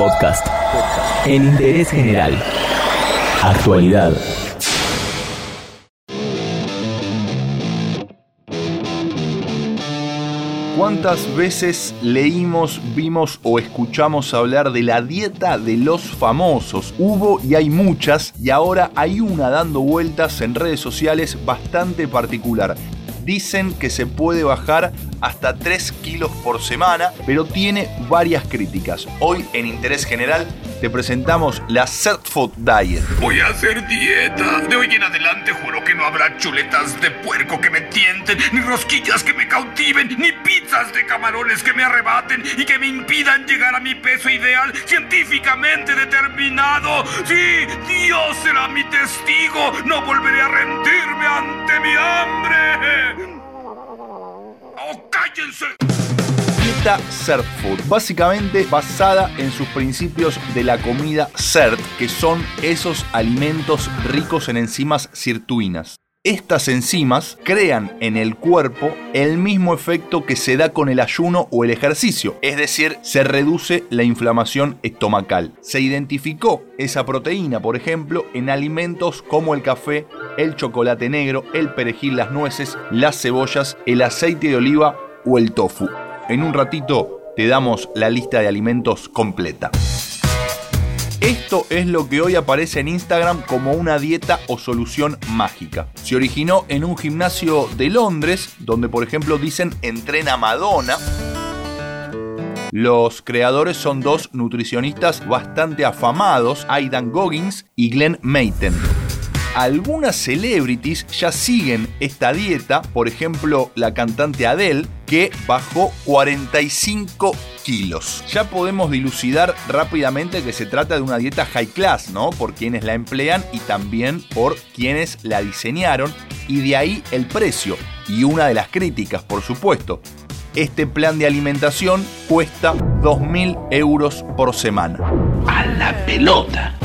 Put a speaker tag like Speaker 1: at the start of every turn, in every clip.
Speaker 1: Podcast. En interés general. Actualidad.
Speaker 2: ¿Cuántas veces leímos, vimos o escuchamos hablar de la dieta de los famosos? Hubo y hay muchas y ahora hay una dando vueltas en redes sociales bastante particular. Dicen que se puede bajar hasta 3 kilos por semana, pero tiene varias críticas. Hoy en Interés General te presentamos la Set Food Diet.
Speaker 3: Voy a hacer dieta. De hoy en adelante juro que no habrá chuletas de puerco que me tienten, ni rosquillas que me cautiven, ni pizzas de camarones que me arrebaten y que me impidan llegar a mi peso ideal científicamente determinado. Sí, Dios será mi testigo. No volveré a rendirme ante mi hambre. ¡Oh, cállense!
Speaker 2: Dieta Cert Food, básicamente basada en sus principios de la comida CERT, que son esos alimentos ricos en enzimas sirtuinas. Estas enzimas crean en el cuerpo el mismo efecto que se da con el ayuno o el ejercicio, es decir, se reduce la inflamación estomacal. Se identificó esa proteína, por ejemplo, en alimentos como el café, el chocolate negro, el perejil, las nueces, las cebollas, el aceite de oliva o el tofu. En un ratito te damos la lista de alimentos completa. Esto es lo que hoy aparece en Instagram como una dieta o solución mágica. Se originó en un gimnasio de Londres, donde por ejemplo dicen entrena Madonna. Los creadores son dos nutricionistas bastante afamados, Aidan Goggins y Glenn Mayton. Algunas celebrities ya siguen esta dieta, por ejemplo la cantante Adele, que bajó 45 kilos. Ya podemos dilucidar rápidamente que se trata de una dieta high class, ¿no? Por quienes la emplean y también por quienes la diseñaron, y de ahí el precio, y una de las críticas, por supuesto. Este plan de alimentación cuesta 2.000 euros por semana.
Speaker 3: A la pelota.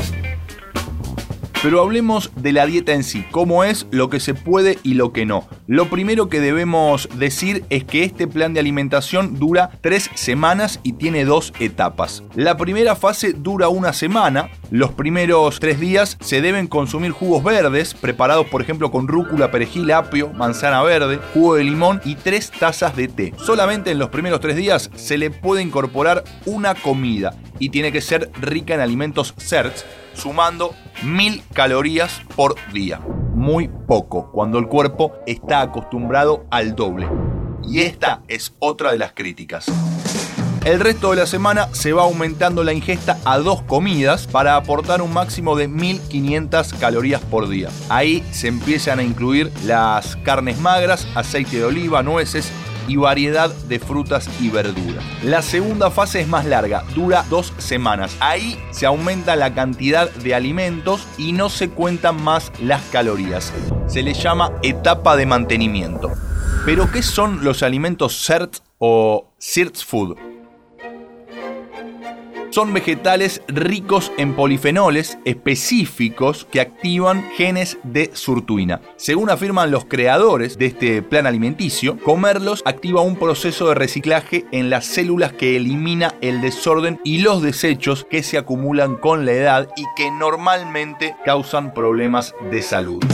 Speaker 2: Pero hablemos de la dieta en sí, cómo es, lo que se puede y lo que no. Lo primero que debemos decir es que este plan de alimentación dura tres semanas y tiene dos etapas. La primera fase dura una semana. Los primeros tres días se deben consumir jugos verdes, preparados por ejemplo con rúcula, perejil, apio, manzana verde, jugo de limón y tres tazas de té. Solamente en los primeros tres días se le puede incorporar una comida y tiene que ser rica en alimentos CERTs sumando mil calorías por día. Muy poco, cuando el cuerpo está acostumbrado al doble. Y esta es otra de las críticas. El resto de la semana se va aumentando la ingesta a dos comidas para aportar un máximo de 1500 calorías por día. Ahí se empiezan a incluir las carnes magras, aceite de oliva, nueces, y variedad de frutas y verduras. La segunda fase es más larga, dura dos semanas. Ahí se aumenta la cantidad de alimentos y no se cuentan más las calorías. Se le llama etapa de mantenimiento. Pero ¿qué son los alimentos CERT o CIRT Food? Son vegetales ricos en polifenoles específicos que activan genes de surtuina. Según afirman los creadores de este plan alimenticio, comerlos activa un proceso de reciclaje en las células que elimina el desorden y los desechos que se acumulan con la edad y que normalmente causan problemas de salud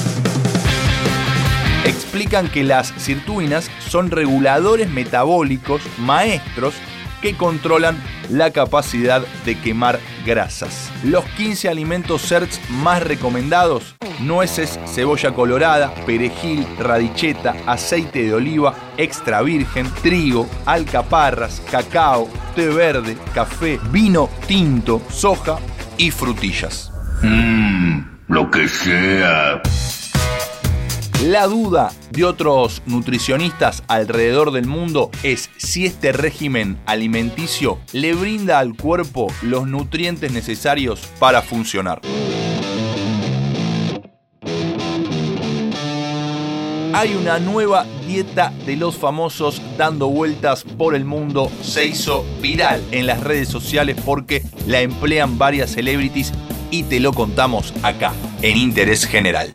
Speaker 2: explican que las sirtuinas son reguladores metabólicos maestros que controlan la capacidad de quemar grasas. Los 15 alimentos CERTS más recomendados, nueces, cebolla colorada, perejil, radicheta, aceite de oliva, extra virgen, trigo, alcaparras, cacao, té verde, café, vino tinto, soja y frutillas.
Speaker 3: Mmm, lo que sea.
Speaker 2: La duda de otros nutricionistas alrededor del mundo es si este régimen alimenticio le brinda al cuerpo los nutrientes necesarios para funcionar. Hay una nueva dieta de los famosos dando vueltas por el mundo. Se hizo viral en las redes sociales porque la emplean varias celebrities y te lo contamos acá, en Interés General.